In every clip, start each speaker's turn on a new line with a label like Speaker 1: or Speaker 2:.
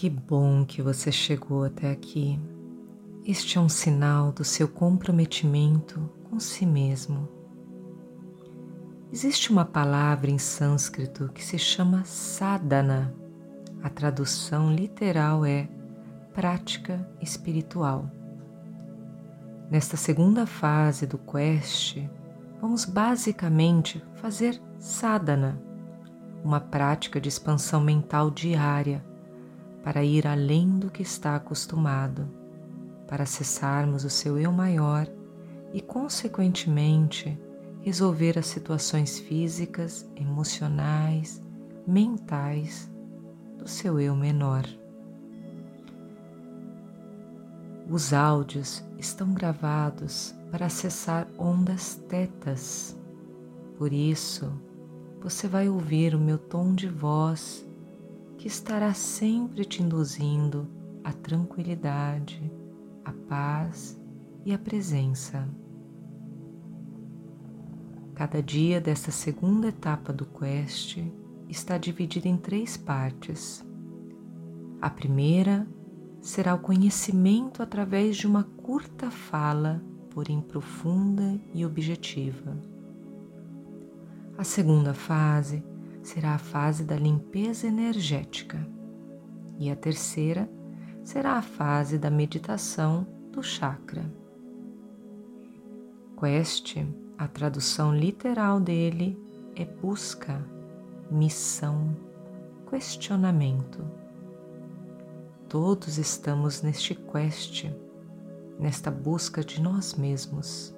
Speaker 1: Que bom que você chegou até aqui. Este é um sinal do seu comprometimento com si mesmo. Existe uma palavra em sânscrito que se chama sadhana. A tradução literal é prática espiritual. Nesta segunda fase do quest, vamos basicamente fazer sadhana, uma prática de expansão mental diária para ir além do que está acostumado, para acessarmos o seu eu maior e, consequentemente, resolver as situações físicas, emocionais, mentais do seu eu menor. Os áudios estão gravados para acessar ondas tetas. Por isso, você vai ouvir o meu tom de voz que estará sempre te induzindo à tranquilidade, à paz e à presença. Cada dia desta segunda etapa do quest está dividida em três partes. A primeira será o conhecimento através de uma curta fala, porém profunda e objetiva. A segunda fase será a fase da limpeza energética. E a terceira será a fase da meditação do chakra. Quest, a tradução literal dele é busca, missão, questionamento. Todos estamos neste quest, nesta busca de nós mesmos,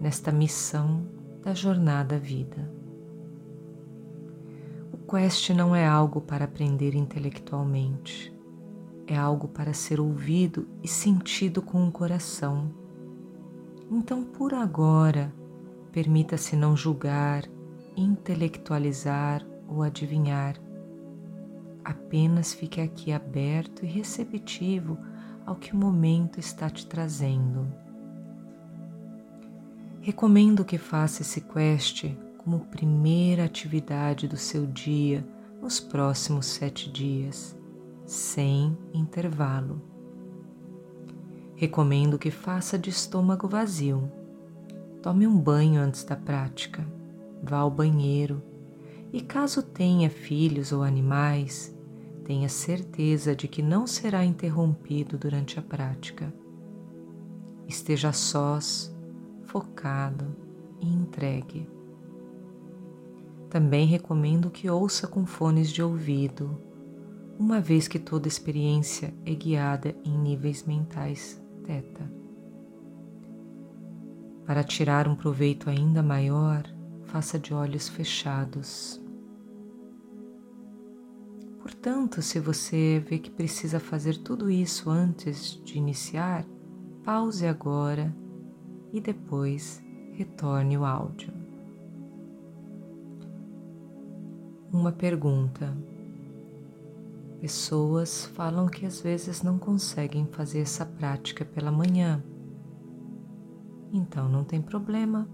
Speaker 1: nesta missão da jornada vida. Quest não é algo para aprender intelectualmente, é algo para ser ouvido e sentido com o coração. Então, por agora, permita-se não julgar, intelectualizar ou adivinhar. Apenas fique aqui aberto e receptivo ao que o momento está te trazendo. Recomendo que faça esse quest como primeira atividade do seu dia nos próximos sete dias, sem intervalo. Recomendo que faça de estômago vazio. Tome um banho antes da prática, vá ao banheiro e, caso tenha filhos ou animais, tenha certeza de que não será interrompido durante a prática. Esteja sós, focado e entregue. Também recomendo que ouça com fones de ouvido, uma vez que toda experiência é guiada em níveis mentais teta. Para tirar um proveito ainda maior, faça de olhos fechados. Portanto, se você vê que precisa fazer tudo isso antes de iniciar, pause agora e depois retorne o áudio. Uma pergunta. Pessoas falam que às vezes não conseguem fazer essa prática pela manhã. Então não tem problema,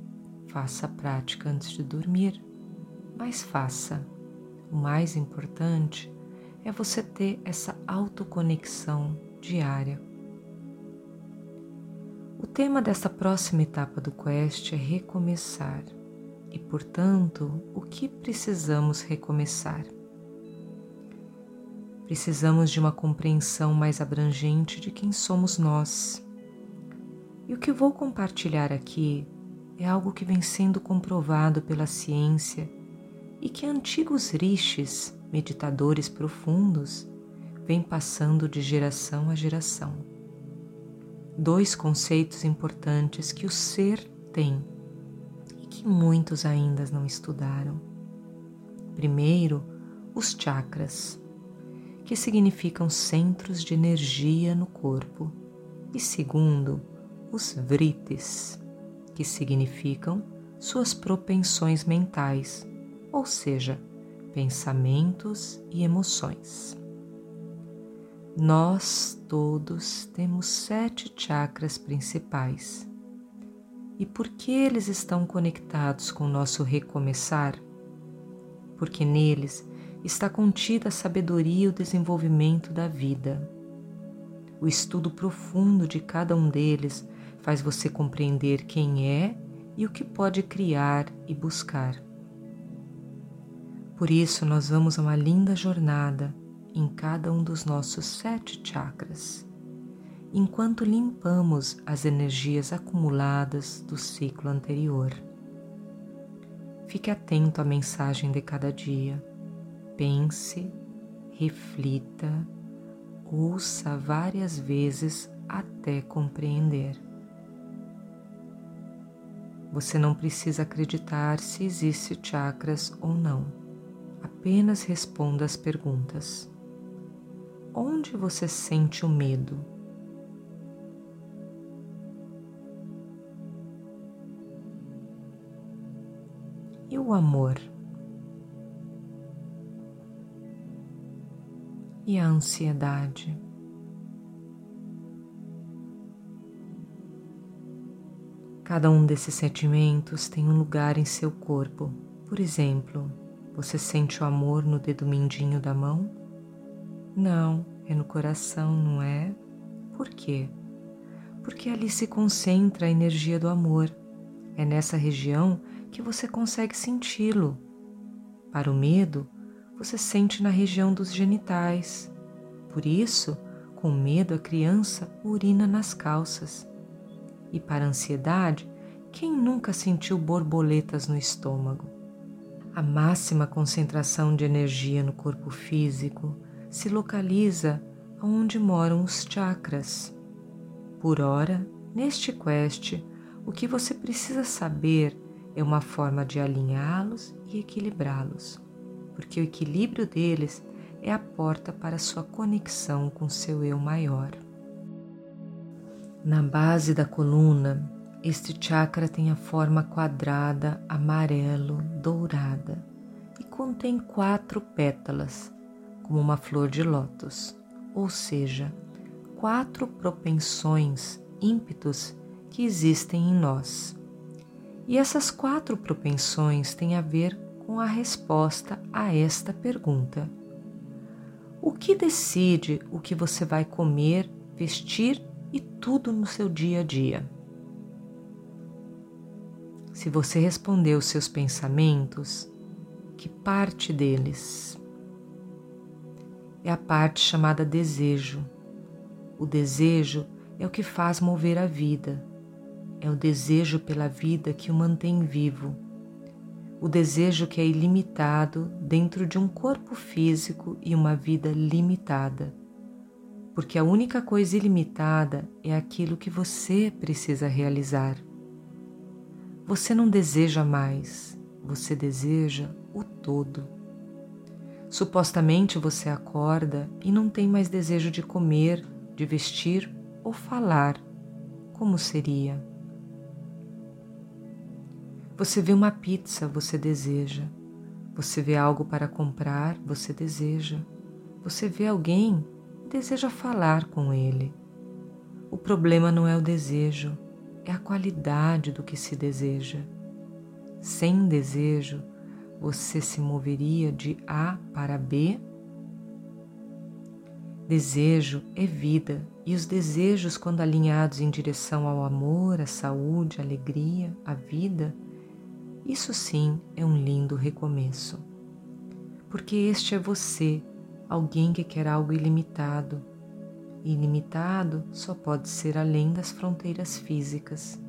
Speaker 1: faça a prática antes de dormir, mas faça. O mais importante é você ter essa autoconexão diária. O tema desta próxima etapa do Quest é recomeçar e, portanto, o que precisamos recomeçar? Precisamos de uma compreensão mais abrangente de quem somos nós. E o que vou compartilhar aqui é algo que vem sendo comprovado pela ciência e que antigos rishis, meditadores profundos, vêm passando de geração a geração. Dois conceitos importantes que o ser tem que muitos ainda não estudaram. Primeiro, os chakras, que significam centros de energia no corpo, e segundo, os vritis, que significam suas propensões mentais, ou seja, pensamentos e emoções. Nós todos temos sete chakras principais e por que eles estão conectados com o nosso recomeçar? Porque neles está contida a sabedoria e o desenvolvimento da vida. O estudo profundo de cada um deles faz você compreender quem é e o que pode criar e buscar. Por isso, nós vamos a uma linda jornada em cada um dos nossos sete chakras, enquanto limpamos as energias acumuladas do ciclo anterior. Fique atento à mensagem de cada dia. Pense, reflita, ouça várias vezes até compreender. Você não precisa acreditar se existe chakras ou não. Apenas responda as perguntas. Onde você sente o medo? O amor? E a ansiedade? Cada um desses sentimentos tem um lugar em seu corpo. Por exemplo, você sente o amor no dedo mindinho da mão? Não, é no coração, não é? Por quê? Porque ali se concentra a energia do amor. É nessa região que você consegue senti-lo. Para o medo, você sente na região dos genitais. Por isso, com medo, a criança urina nas calças. E para a ansiedade, quem nunca sentiu borboletas no estômago? A máxima concentração de energia no corpo físico se localiza onde moram os chakras. Por ora, neste quest, o que você precisa saber é uma forma de alinhá-los e equilibrá-los, porque o equilíbrio deles é a porta para sua conexão com seu eu maior. Na base da coluna, este chakra tem a forma quadrada, amarelo, dourada e contém quatro pétalas, como uma flor de lótus, ou seja, quatro propensões, ímpetos que existem em nós. E essas quatro propensões têm a ver com a resposta a esta pergunta: O que decide o que você vai comer, vestir e tudo no seu dia a dia. Se você respondeu seus pensamentos, que parte deles? É a parte chamada desejo. O desejo é o que faz mover a vida. É o desejo pela vida que o mantém vivo. O desejo que é ilimitado dentro de um corpo físico e uma vida limitada porque a única coisa ilimitada é aquilo que você precisa realizar. Você não deseja mais, você deseja o todo. Supostamente você acorda e não tem mais desejo de comer, de vestir ou falar. Como seria? Você vê uma pizza, você deseja. Você vê algo para comprar, você deseja. Você vê alguém, deseja falar com ele. O problema não é o desejo, é a qualidade do que se deseja. Sem desejo, você se moveria de A para B? Desejo é vida, e os desejos, quando alinhados em direção ao amor, à saúde, à alegria, à vida, isso sim é um lindo recomeço. Porque este é você alguém que quer algo ilimitado. E ilimitado só pode ser além das fronteiras físicas.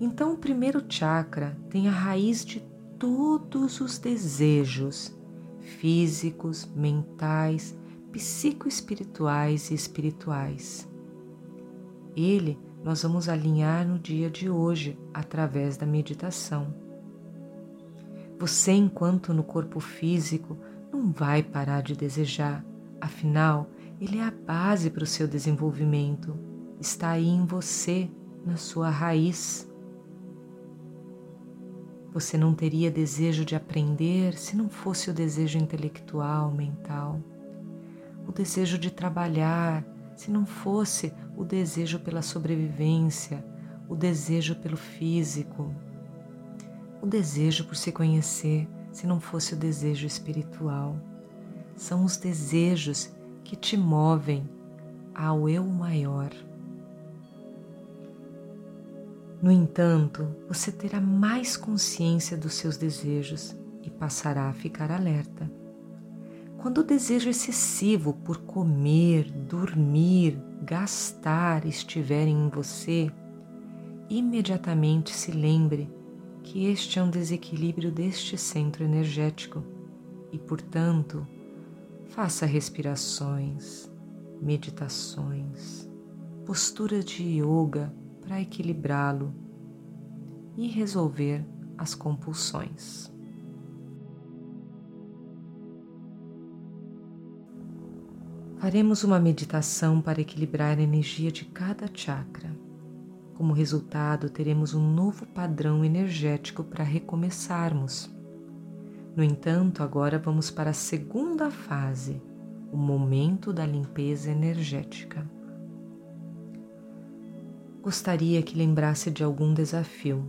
Speaker 1: Então, o primeiro chakra tem a raiz de todos os desejos físicos, mentais, psicoespirituais e espirituais. Ele nós vamos alinhar no dia de hoje através da meditação. Você, enquanto no corpo físico, não vai parar de desejar, afinal, ele é a base para o seu desenvolvimento, está aí em você, na sua raiz. Você não teria desejo de aprender se não fosse o desejo intelectual, mental, o desejo de trabalhar, se não fosse o desejo pela sobrevivência, o desejo pelo físico, o desejo por se conhecer, se não fosse o desejo espiritual. São os desejos que te movem ao eu maior. No entanto, você terá mais consciência dos seus desejos e passará a ficar alerta. Quando o desejo excessivo por comer, dormir, gastar estiver em você, imediatamente se lembre que este é um desequilíbrio deste centro energético e, portanto, faça respirações, meditações, postura de yoga para equilibrá-lo e resolver as compulsões. Faremos uma meditação para equilibrar a energia de cada chakra. Como resultado, teremos um novo padrão energético para recomeçarmos. No entanto, agora vamos para a segunda fase, o momento da limpeza energética. Gostaria que lembrasse de algum desafio,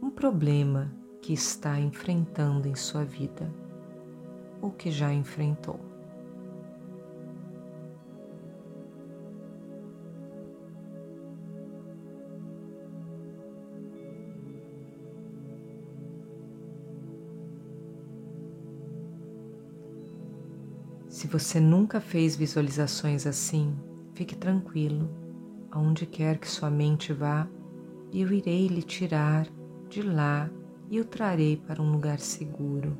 Speaker 1: um problema que está enfrentando em sua vida ou que já enfrentou. Se você nunca fez visualizações assim, fique tranquilo, aonde quer que sua mente vá, eu irei lhe tirar de lá e o trarei para um lugar seguro.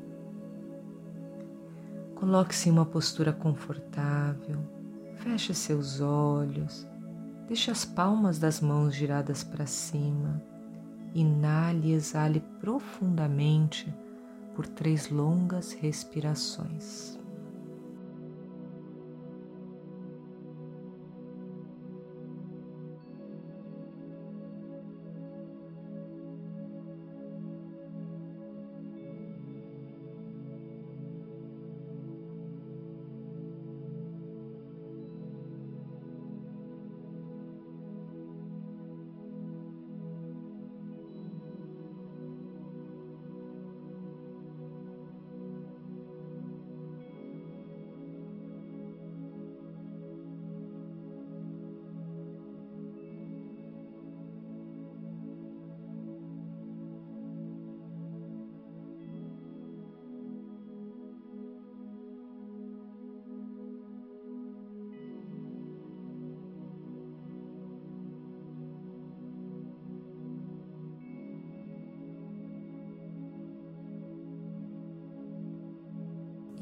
Speaker 1: Coloque-se em uma postura confortável, feche seus olhos, deixe as palmas das mãos giradas para cima, inale e exale profundamente por três longas respirações.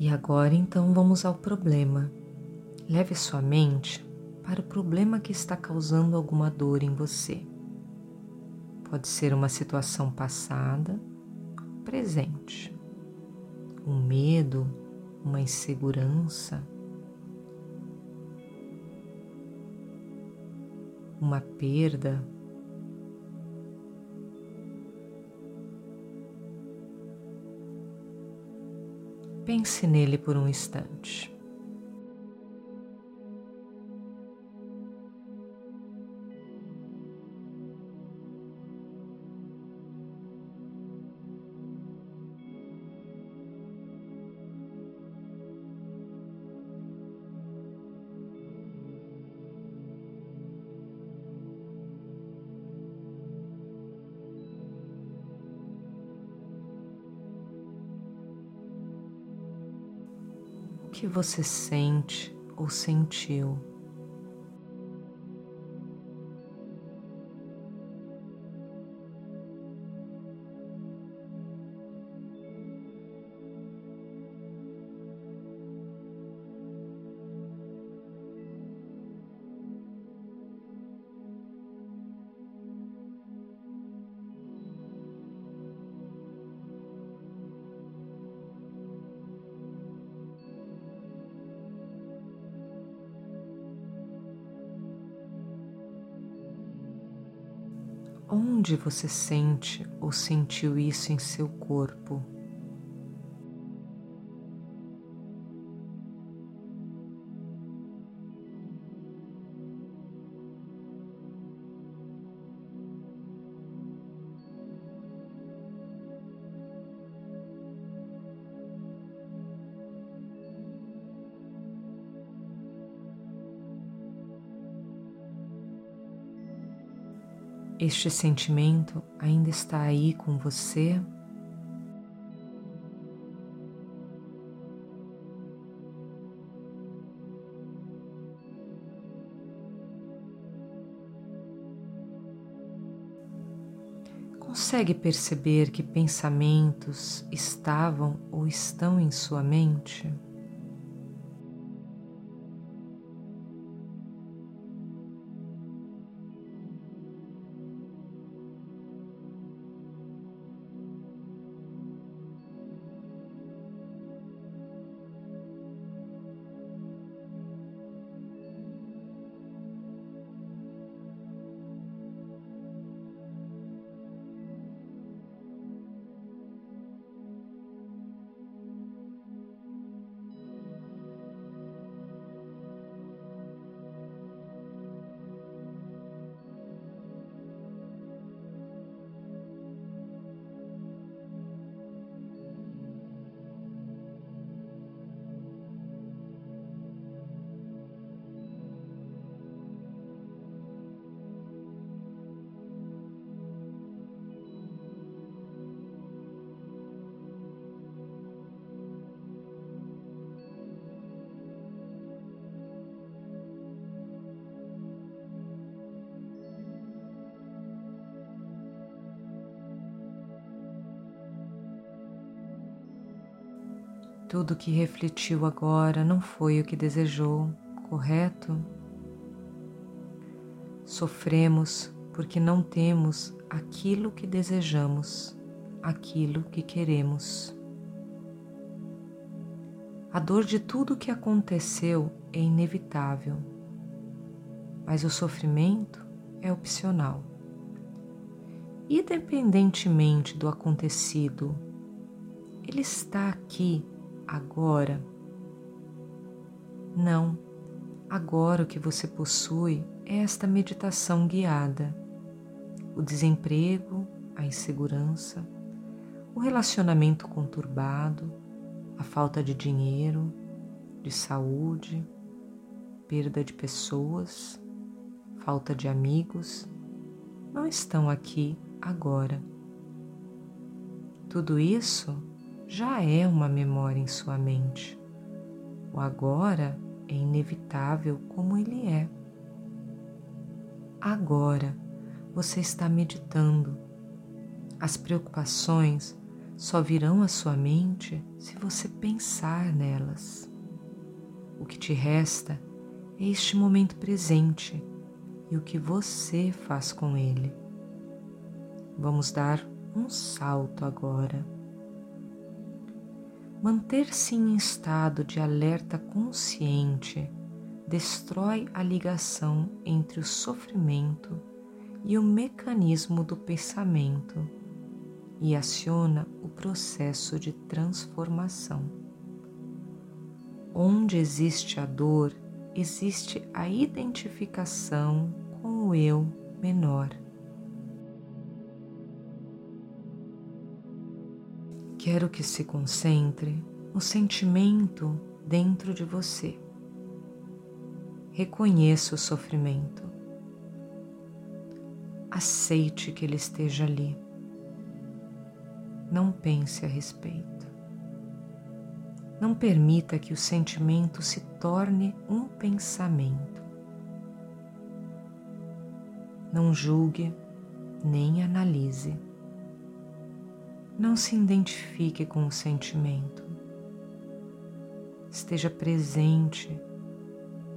Speaker 1: E agora então vamos ao problema. Leve sua mente para o problema que está causando alguma dor em você. Pode ser uma situação passada, presente, um medo, uma insegurança, uma perda Pense nele por um instante. Você sente ou sentiu Onde você sente ou sentiu isso em seu corpo? Este sentimento ainda está aí com você? Consegue perceber que pensamentos estavam ou estão em sua mente? Tudo que refletiu agora não foi o que desejou, correto? Sofremos porque não temos aquilo que desejamos, aquilo que queremos. A dor de tudo o que aconteceu é inevitável, mas o sofrimento é opcional. Independentemente do acontecido, ele está aqui agora. Não, agora o que você possui é esta meditação guiada. O desemprego, a insegurança, o relacionamento conturbado, a falta de dinheiro, de saúde, perda de pessoas, falta de amigos, não estão aqui agora. Tudo isso já é uma memória em sua mente. O agora é inevitável como ele é. Agora você está meditando. As preocupações só virão à sua mente se você pensar nelas. O que te resta é este momento presente e o que você faz com ele. Vamos dar um salto agora. Manter-se em estado de alerta consciente destrói a ligação entre o sofrimento e o mecanismo do pensamento e aciona o processo de transformação. Onde existe a dor, existe a identificação com o eu menor. Quero que se concentre no sentimento dentro de você. Reconheça o sofrimento. Aceite que ele esteja ali. Não pense a respeito. Não permita que o sentimento se torne um pensamento. Não julgue nem analise não se identifique com o sentimento. Esteja presente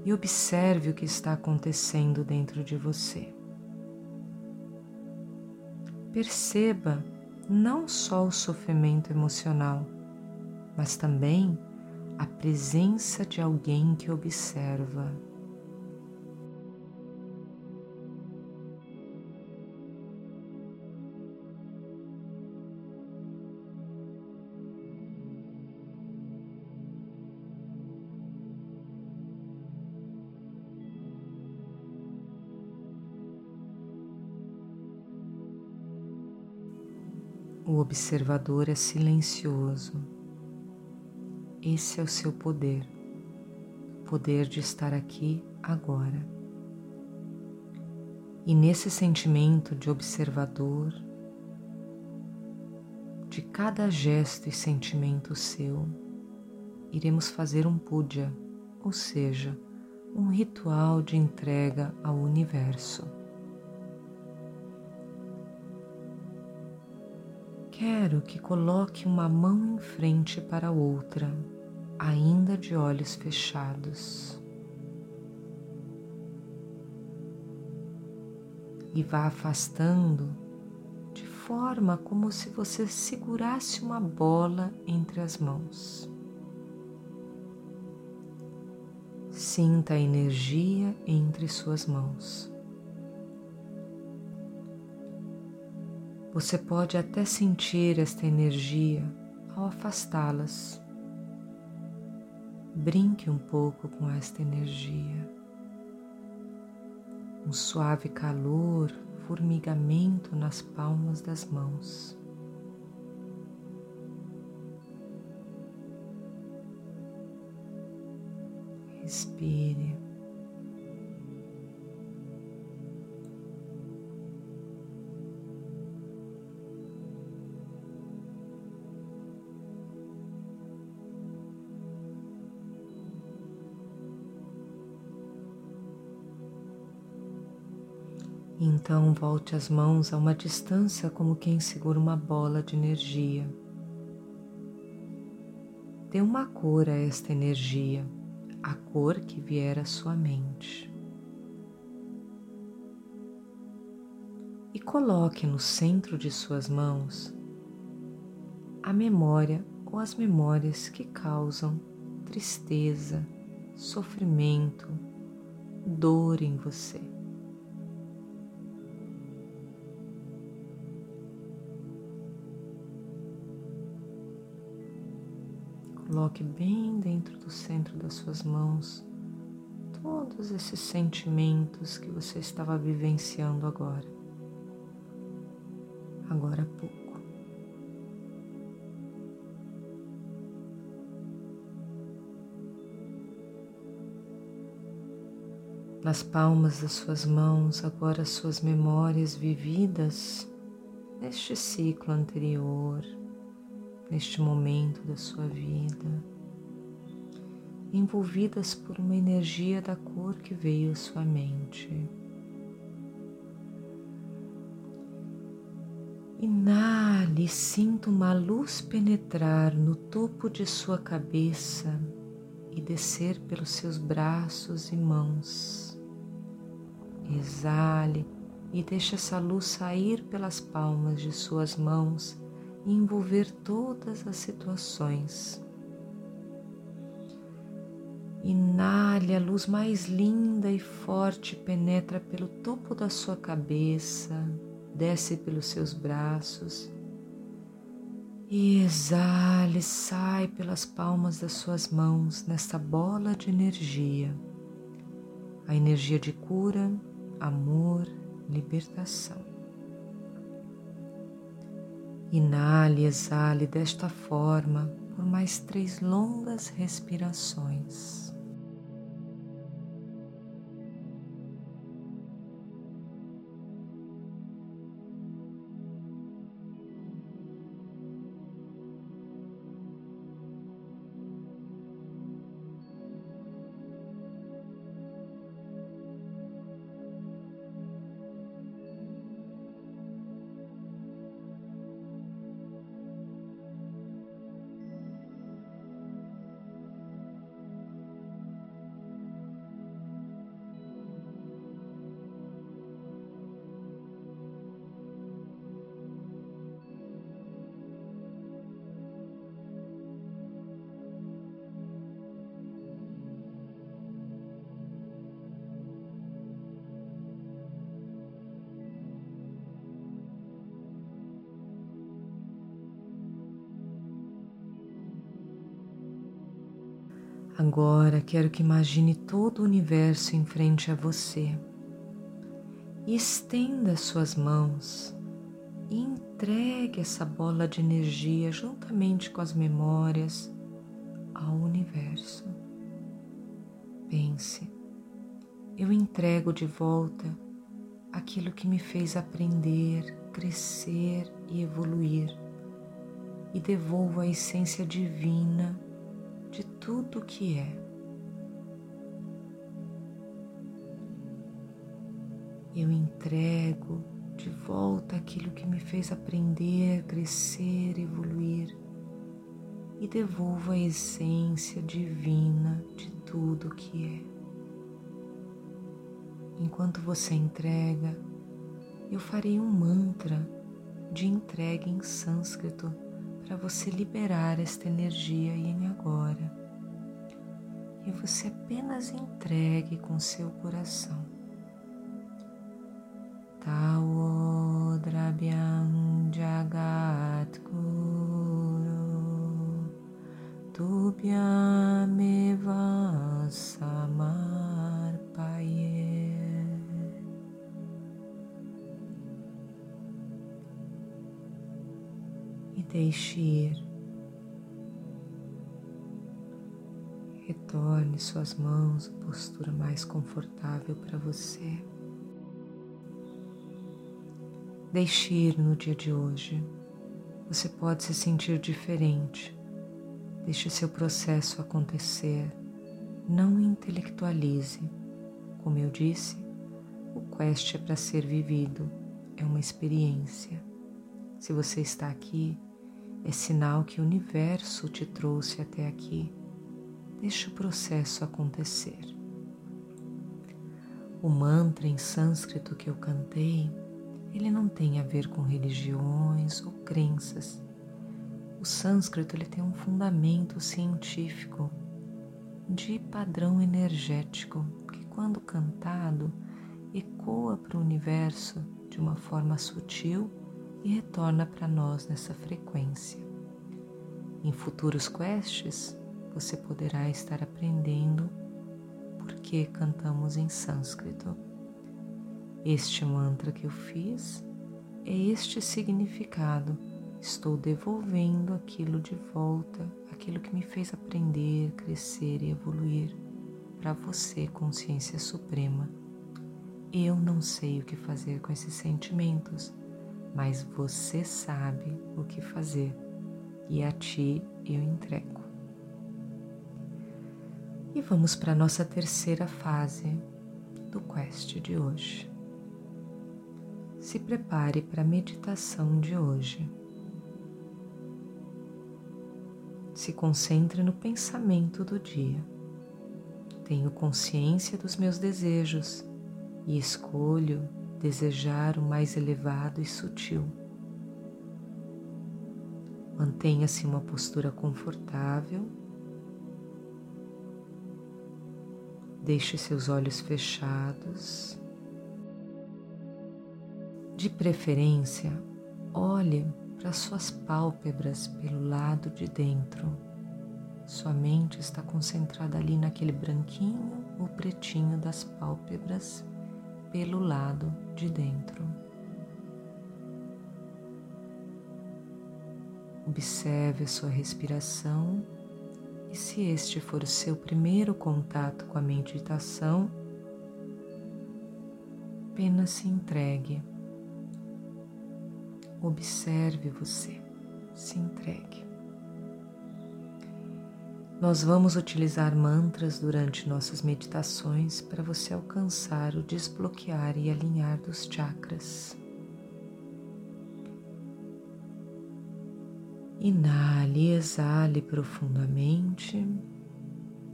Speaker 1: e observe o que está acontecendo dentro de você. Perceba não só o sofrimento emocional, mas também a presença de alguém que observa. Observador é silencioso. Esse é o seu poder, o poder de estar aqui agora. E nesse sentimento de observador, de cada gesto e sentimento seu, iremos fazer um puja, ou seja, um ritual de entrega ao universo. Quero que coloque uma mão em frente para a outra, ainda de olhos fechados. E vá afastando de forma como se você segurasse uma bola entre as mãos. Sinta a energia entre suas mãos. Você pode até sentir esta energia ao afastá-las. Brinque um pouco com esta energia. Um suave calor, formigamento nas palmas das mãos. Respire. Então volte as mãos a uma distância como quem segura uma bola de energia. Dê uma cor a esta energia, a cor que vier à sua mente. E coloque no centro de suas mãos a memória ou as memórias que causam tristeza, sofrimento, dor em você. Coloque bem dentro do centro das suas mãos todos esses sentimentos que você estava vivenciando agora. Agora há pouco. Nas palmas das suas mãos, agora as suas memórias vividas neste ciclo anterior neste momento da sua vida, envolvidas por uma energia da cor que veio à sua mente. Inale sinta uma luz penetrar no topo de sua cabeça e descer pelos seus braços e mãos. Exale e deixe essa luz sair pelas palmas de suas mãos e envolver todas as situações. Inale a luz mais linda e forte penetra pelo topo da sua cabeça, desce pelos seus braços e exale, sai pelas palmas das suas mãos nesta bola de energia. A energia de cura, amor, libertação. Inale e exale desta forma por mais três longas respirações. Agora quero que imagine todo o universo em frente a você. E estenda suas mãos. E entregue essa bola de energia juntamente com as memórias ao universo. Pense, eu entrego de volta aquilo que me fez aprender, crescer e evoluir, e devolvo a essência divina de tudo que é. Eu entrego de volta aquilo que me fez aprender, crescer, evoluir e devolvo a essência divina de tudo que é. Enquanto você entrega, eu farei um mantra de entrega em sânscrito para você liberar esta energia em agora. E você apenas entregue com seu coração. Tao Drabyam Jagat Guru Tubhyam Eva deixe ir. Retorne suas mãos à postura mais confortável para você. Deixe ir no dia de hoje. Você pode se sentir diferente. Deixe seu processo acontecer. Não intelectualize. Como eu disse, o quest é para ser vivido, é uma experiência. Se você está aqui, é sinal que o universo te trouxe até aqui. Deixe o processo acontecer. O mantra em sânscrito que eu cantei ele não tem a ver com religiões ou crenças. O sânscrito ele tem um fundamento científico de padrão energético que, quando cantado, ecoa para o universo de uma forma sutil e retorna para nós nessa frequência. Em futuros quests, você poderá estar aprendendo por que cantamos em sânscrito. Este mantra que eu fiz é este significado. Estou devolvendo aquilo de volta, aquilo que me fez aprender, crescer e evoluir para você, consciência suprema. Eu não sei o que fazer com esses sentimentos, mas você sabe o que fazer e a ti eu entrego. E vamos para a nossa terceira fase do quest de hoje se prepare para a meditação de hoje. Se concentre no pensamento do dia. Tenho consciência dos meus desejos e escolho desejar o mais elevado e sutil. Mantenha-se uma postura confortável. Deixe seus olhos fechados de preferência, olhe para suas pálpebras pelo lado de dentro. Sua mente está concentrada ali naquele branquinho ou pretinho das pálpebras pelo lado de dentro. Observe a sua respiração e, se este for o seu primeiro contato com a meditação, apenas se entregue Observe você, se entregue. Nós vamos utilizar mantras durante nossas meditações para você alcançar o desbloquear e alinhar dos chakras. Inale e exale profundamente.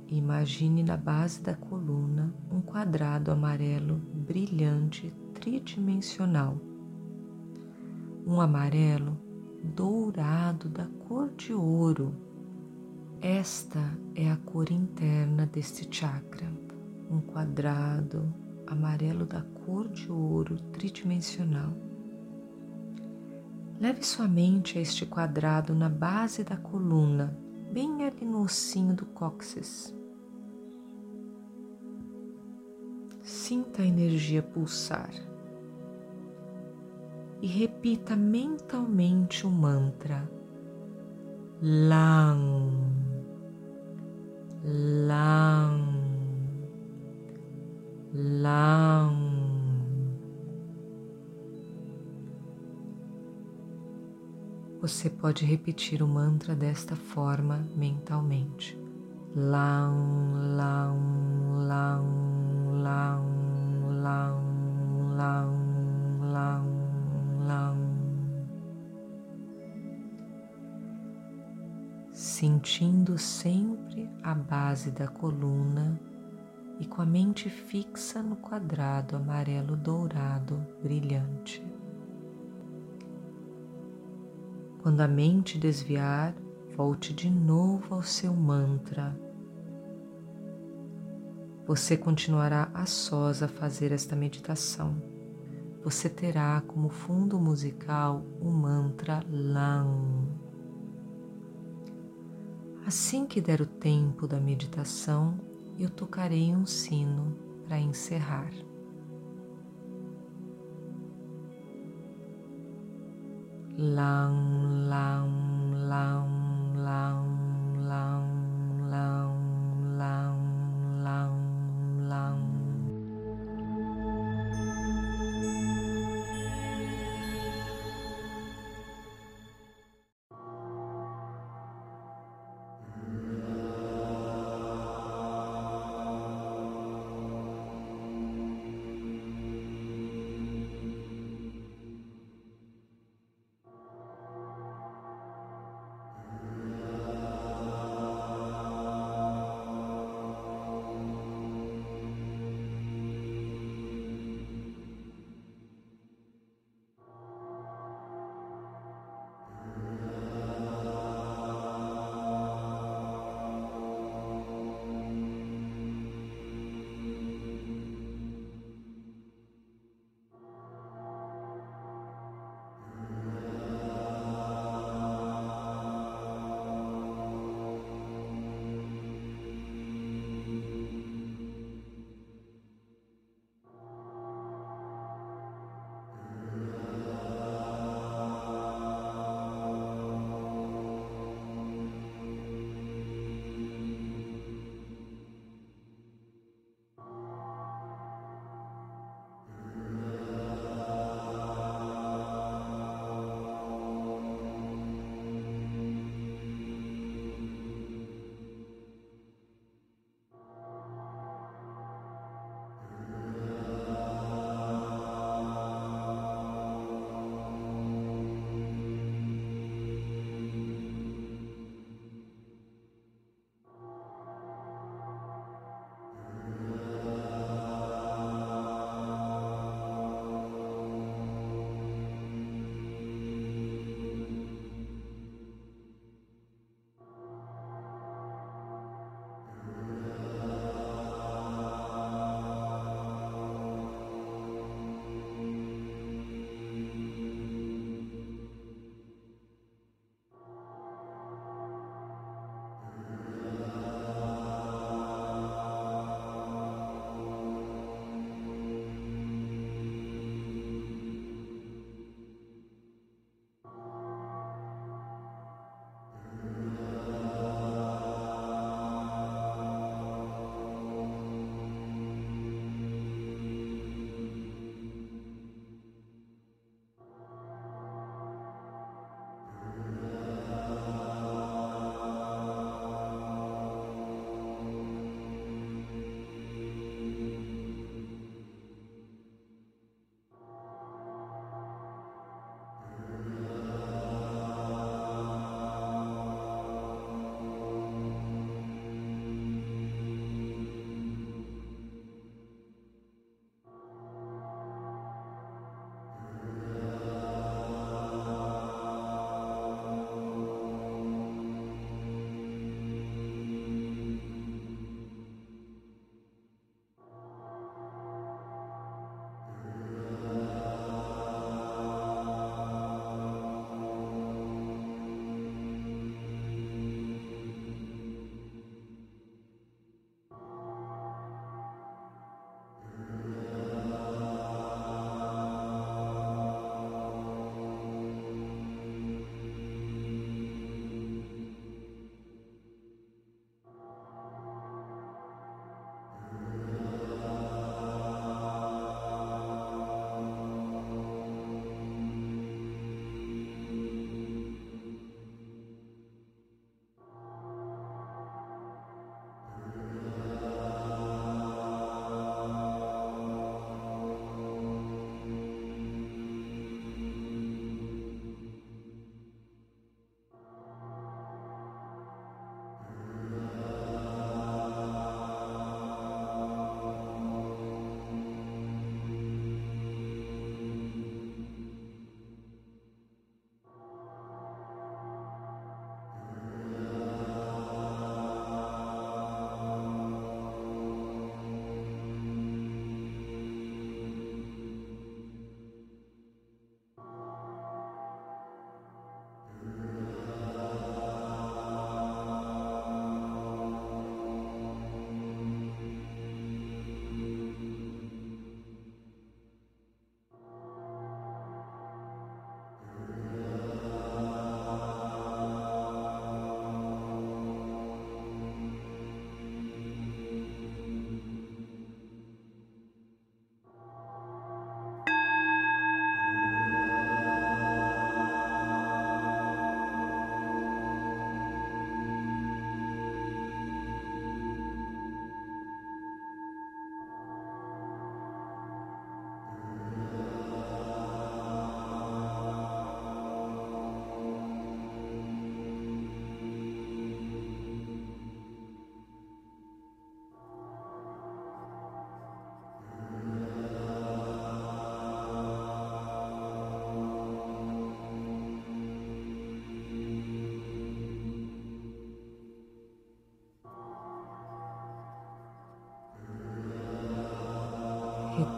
Speaker 1: Imagine na base da coluna um quadrado amarelo brilhante tridimensional um amarelo dourado da cor de ouro. Esta é a cor interna deste chakra, um quadrado amarelo da cor de ouro tridimensional. Leve sua mente a este quadrado na base da coluna, bem ali no ossinho do cóccix. Sinta a energia pulsar e repita mentalmente o mantra Lam, lão lão Você pode repetir o mantra desta forma mentalmente. Lão, lão, lão, lão, lão, laum. Sentindo sempre a base da coluna e com a mente fixa no quadrado amarelo dourado brilhante. Quando a mente desviar, volte de novo ao seu mantra. Você continuará a sós a fazer esta meditação. Você terá como fundo musical o mantra LAM. Assim que der o tempo da meditação, eu tocarei um sino para encerrar. Lam, lam, lam,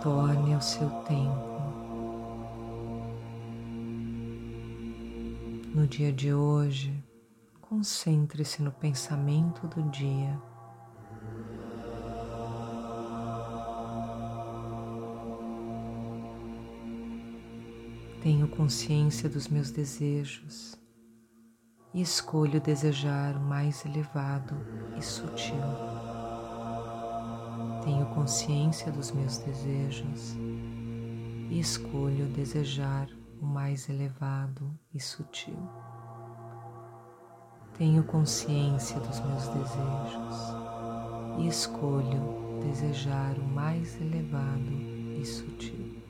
Speaker 1: Retorne ao seu tempo. No dia de hoje, concentre-se no pensamento do dia. Tenho consciência dos meus desejos e escolho desejar o mais elevado e sutil. Tenho consciência dos meus desejos e escolho desejar o mais elevado e sutil. Tenho consciência dos meus desejos e escolho desejar o mais elevado e sutil.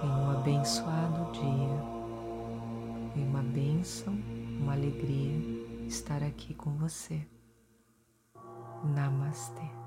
Speaker 1: Tenha um abençoado dia. Foi uma bênção, uma alegria estar aqui com você. Namastê.